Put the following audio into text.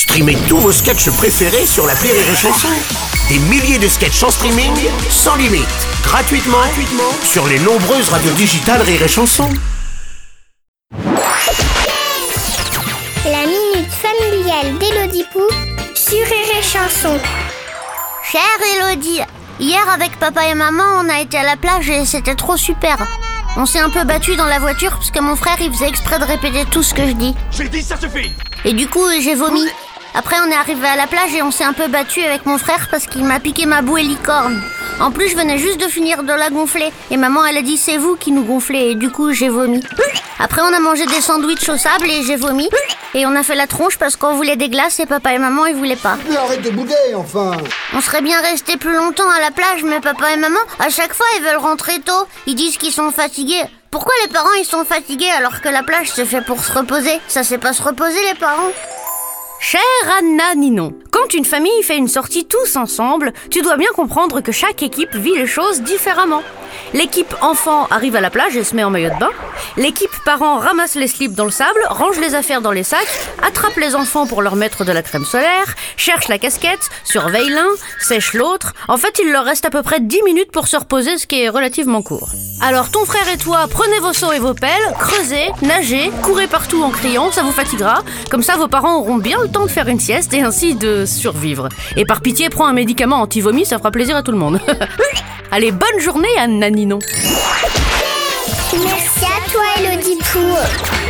Streamez tous vos sketchs préférés sur la Rire et Chanson. Des milliers de sketchs en streaming, sans limite, gratuitement, gratuitement sur les nombreuses radios digitales Rire et Chanson. La minute familiale d'Élodie Pou sur Rire et Chanson. Chère Elodie, hier avec papa et maman, on a été à la plage et c'était trop super. On s'est un peu battu dans la voiture parce que mon frère il faisait exprès de répéter tout ce que je dis. J'ai dit ça suffit Et du coup, j'ai vomi. Après, on est arrivé à la plage et on s'est un peu battu avec mon frère parce qu'il m'a piqué ma bouée licorne. En plus, je venais juste de finir de la gonfler. Et maman, elle a dit c'est vous qui nous gonflez. Et du coup, j'ai vomi. Après, on a mangé des sandwichs au sable et j'ai vomi. Et on a fait la tronche parce qu'on voulait des glaces et papa et maman, ils voulaient pas. Mais arrête de bouder, enfin On serait bien resté plus longtemps à la plage, mais papa et maman, à chaque fois, ils veulent rentrer tôt. Ils disent qu'ils sont fatigués. Pourquoi les parents, ils sont fatigués alors que la plage, c'est fait pour se reposer? Ça sait pas se reposer, les parents Chère Anna Ninon, quand une famille fait une sortie tous ensemble, tu dois bien comprendre que chaque équipe vit les choses différemment. L'équipe enfant arrive à la plage et se met en maillot de bain. L'équipe parents ramasse les slips dans le sable, range les affaires dans les sacs, attrape les enfants pour leur mettre de la crème solaire, cherche la casquette, surveille l'un, sèche l'autre. En fait, il leur reste à peu près 10 minutes pour se reposer, ce qui est relativement court. Alors ton frère et toi, prenez vos seaux et vos pelles, creusez, nagez, courez partout en criant, ça vous fatiguera. Comme ça, vos parents auront bien le temps de faire une sieste et ainsi de survivre. Et par pitié, prends un médicament anti-vomi, ça fera plaisir à tout le monde. Allez, bonne journée, Anna Ninon. Merci à toi, Élodie Pou.